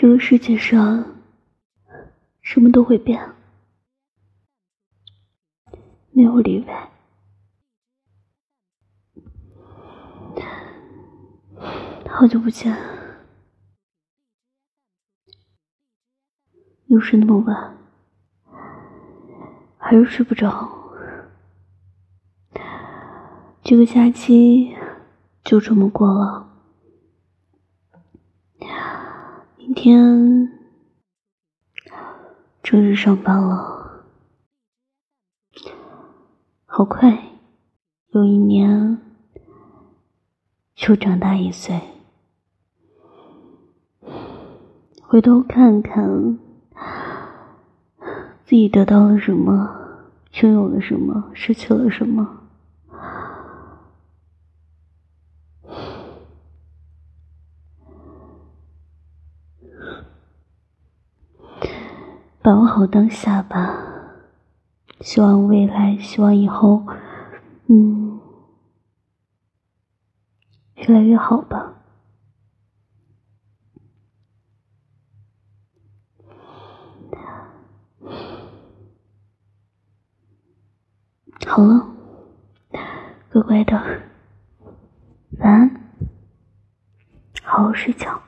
这个世界上什么都会变，没有例外。好久不见，又是那么晚，还是睡不着。这个假期就这么过了。今天正式上班了，好快，又一年，又长大一岁。回头看看，自己得到了什么，拥有了什么，失去了什么。把握好当下吧，希望未来，希望以后，嗯，越来越好吧。好了，乖乖的，晚安，好好睡觉。